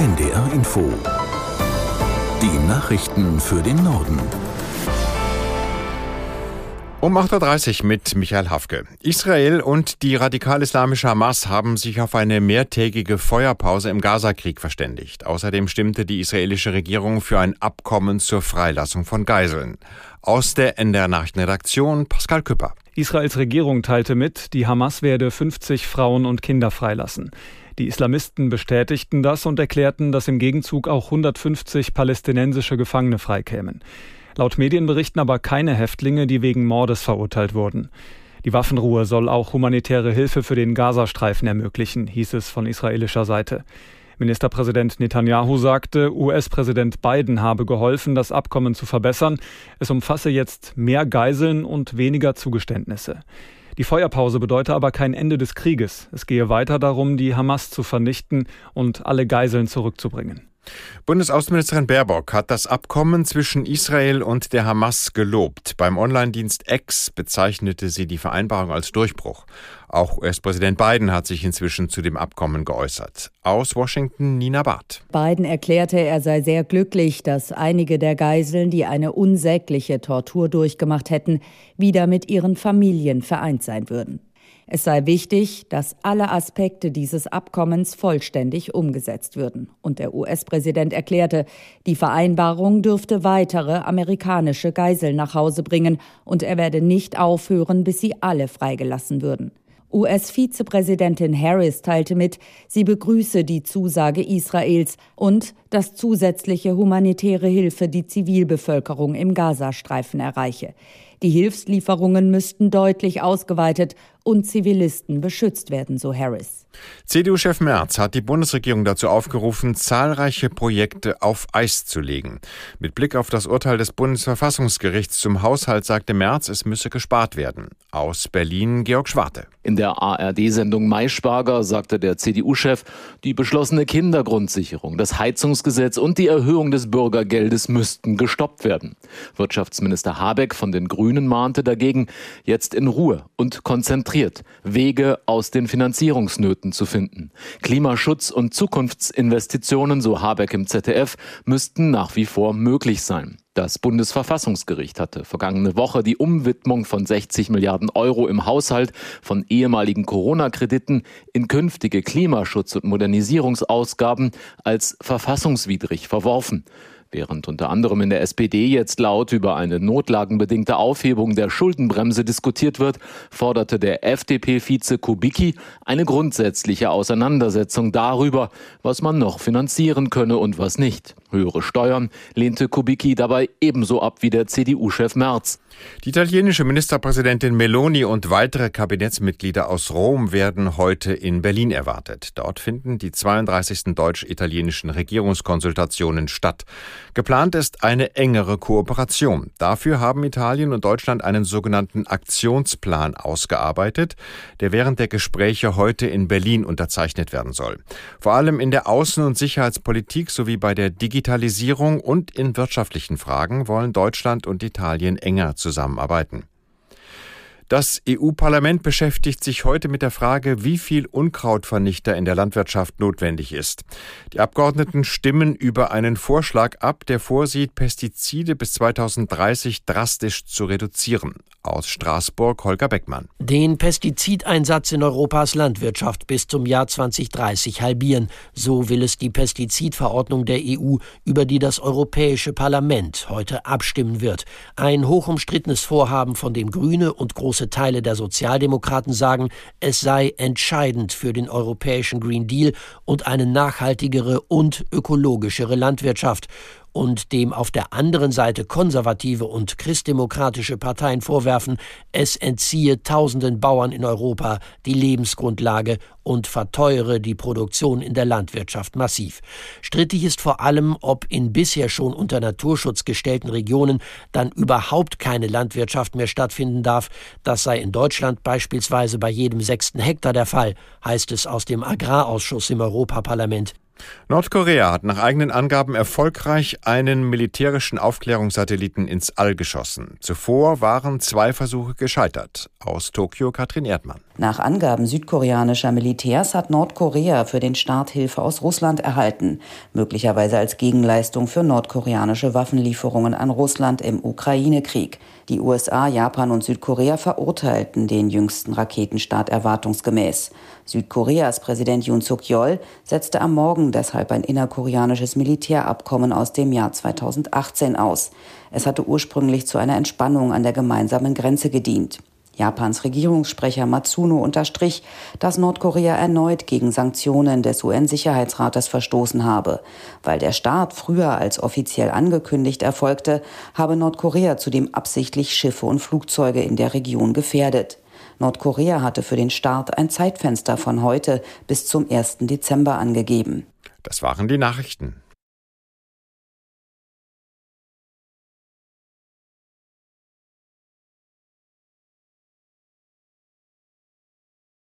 NDR Info. Die Nachrichten für den Norden. Um 8.30 Uhr mit Michael Hafke. Israel und die radikal-islamische Hamas haben sich auf eine mehrtägige Feuerpause im Gazakrieg verständigt. Außerdem stimmte die israelische Regierung für ein Abkommen zur Freilassung von Geiseln. Aus der NDR Nachrichtenredaktion Pascal Küpper. Israels Regierung teilte mit, die Hamas werde 50 Frauen und Kinder freilassen. Die Islamisten bestätigten das und erklärten, dass im Gegenzug auch 150 palästinensische Gefangene freikämen. Laut Medienberichten aber keine Häftlinge, die wegen Mordes verurteilt wurden. Die Waffenruhe soll auch humanitäre Hilfe für den Gazastreifen ermöglichen, hieß es von israelischer Seite. Ministerpräsident Netanyahu sagte, US-Präsident Biden habe geholfen, das Abkommen zu verbessern. Es umfasse jetzt mehr Geiseln und weniger Zugeständnisse. Die Feuerpause bedeute aber kein Ende des Krieges. Es gehe weiter darum, die Hamas zu vernichten und alle Geiseln zurückzubringen. Bundesaußenministerin Baerbock hat das Abkommen zwischen Israel und der Hamas gelobt. Beim Online-Dienst X bezeichnete sie die Vereinbarung als Durchbruch. Auch US-Präsident Biden hat sich inzwischen zu dem Abkommen geäußert. Aus Washington Nina Barth. Biden erklärte, er sei sehr glücklich, dass einige der Geiseln, die eine unsägliche Tortur durchgemacht hätten, wieder mit ihren Familien vereint sein würden. Es sei wichtig, dass alle Aspekte dieses Abkommens vollständig umgesetzt würden. Und der US-Präsident erklärte, die Vereinbarung dürfte weitere amerikanische Geiseln nach Hause bringen und er werde nicht aufhören, bis sie alle freigelassen würden. US-Vizepräsidentin Harris teilte mit, sie begrüße die Zusage Israels und dass zusätzliche humanitäre Hilfe die Zivilbevölkerung im Gazastreifen erreiche. Die Hilfslieferungen müssten deutlich ausgeweitet und Zivilisten beschützt werden, so Harris. CDU-Chef Merz hat die Bundesregierung dazu aufgerufen, zahlreiche Projekte auf Eis zu legen. Mit Blick auf das Urteil des Bundesverfassungsgerichts zum Haushalt sagte Merz, es müsse gespart werden. Aus Berlin Georg Schwarte. In der ARD-Sendung Maischwager sagte der CDU-Chef, die beschlossene Kindergrundsicherung, das Heizungsgesetz und die Erhöhung des Bürgergeldes müssten gestoppt werden. Wirtschaftsminister Habeck von den Grünen mahnte dagegen, jetzt in Ruhe und konzentriert Wege aus den Finanzierungsnöten zu finden. Klimaschutz und Zukunftsinvestitionen, so Habeck im ZDF, müssten nach wie vor möglich sein. Das Bundesverfassungsgericht hatte vergangene Woche die Umwidmung von 60 Milliarden Euro im Haushalt von ehemaligen Corona-Krediten in künftige Klimaschutz- und Modernisierungsausgaben als verfassungswidrig verworfen. Während unter anderem in der SPD jetzt laut über eine notlagenbedingte Aufhebung der Schuldenbremse diskutiert wird, forderte der FDP-Vize Kubicki eine grundsätzliche Auseinandersetzung darüber, was man noch finanzieren könne und was nicht. Höhere Steuern lehnte Kubicki dabei ebenso ab wie der CDU-Chef Merz. Die italienische Ministerpräsidentin Meloni und weitere Kabinettsmitglieder aus Rom werden heute in Berlin erwartet. Dort finden die 32. deutsch-italienischen Regierungskonsultationen statt. Geplant ist eine engere Kooperation. Dafür haben Italien und Deutschland einen sogenannten Aktionsplan ausgearbeitet, der während der Gespräche heute in Berlin unterzeichnet werden soll. Vor allem in der Außen- und Sicherheitspolitik sowie bei der Digitalisierung und in wirtschaftlichen Fragen wollen Deutschland und Italien enger zusammenarbeiten. Das EU-Parlament beschäftigt sich heute mit der Frage, wie viel Unkrautvernichter in der Landwirtschaft notwendig ist. Die Abgeordneten stimmen über einen Vorschlag ab, der vorsieht, Pestizide bis 2030 drastisch zu reduzieren. Aus Straßburg Holger Beckmann. Den Pestizideinsatz in Europas Landwirtschaft bis zum Jahr 2030 halbieren. So will es die Pestizidverordnung der EU, über die das Europäische Parlament heute abstimmen wird. Ein hochumstrittenes Vorhaben, von dem Grüne und große große Teile der Sozialdemokraten sagen, es sei entscheidend für den europäischen Green Deal und eine nachhaltigere und ökologischere Landwirtschaft und dem auf der anderen Seite konservative und christdemokratische Parteien vorwerfen, es entziehe tausenden Bauern in Europa die Lebensgrundlage und verteuere die Produktion in der Landwirtschaft massiv. Strittig ist vor allem, ob in bisher schon unter Naturschutz gestellten Regionen dann überhaupt keine Landwirtschaft mehr stattfinden darf. Das sei in Deutschland beispielsweise bei jedem sechsten Hektar der Fall, heißt es aus dem Agrarausschuss im Europaparlament. Nordkorea hat nach eigenen Angaben erfolgreich einen militärischen Aufklärungssatelliten ins All geschossen. Zuvor waren zwei Versuche gescheitert. Aus Tokio Katrin Erdmann. Nach Angaben südkoreanischer Militärs hat Nordkorea für den Start Hilfe aus Russland erhalten, möglicherweise als Gegenleistung für nordkoreanische Waffenlieferungen an Russland im Ukraine-Krieg. Die USA, Japan und Südkorea verurteilten den jüngsten Raketenstart erwartungsgemäß. Südkoreas Präsident Yoon Suk-yeol setzte am Morgen deshalb ein innerkoreanisches Militärabkommen aus dem Jahr 2018 aus. Es hatte ursprünglich zu einer Entspannung an der gemeinsamen Grenze gedient. Japans Regierungssprecher Matsuno unterstrich, dass Nordkorea erneut gegen Sanktionen des UN-Sicherheitsrates verstoßen habe. Weil der Start früher als offiziell angekündigt erfolgte, habe Nordkorea zudem absichtlich Schiffe und Flugzeuge in der Region gefährdet. Nordkorea hatte für den Start ein Zeitfenster von heute bis zum 1. Dezember angegeben. Das waren die Nachrichten.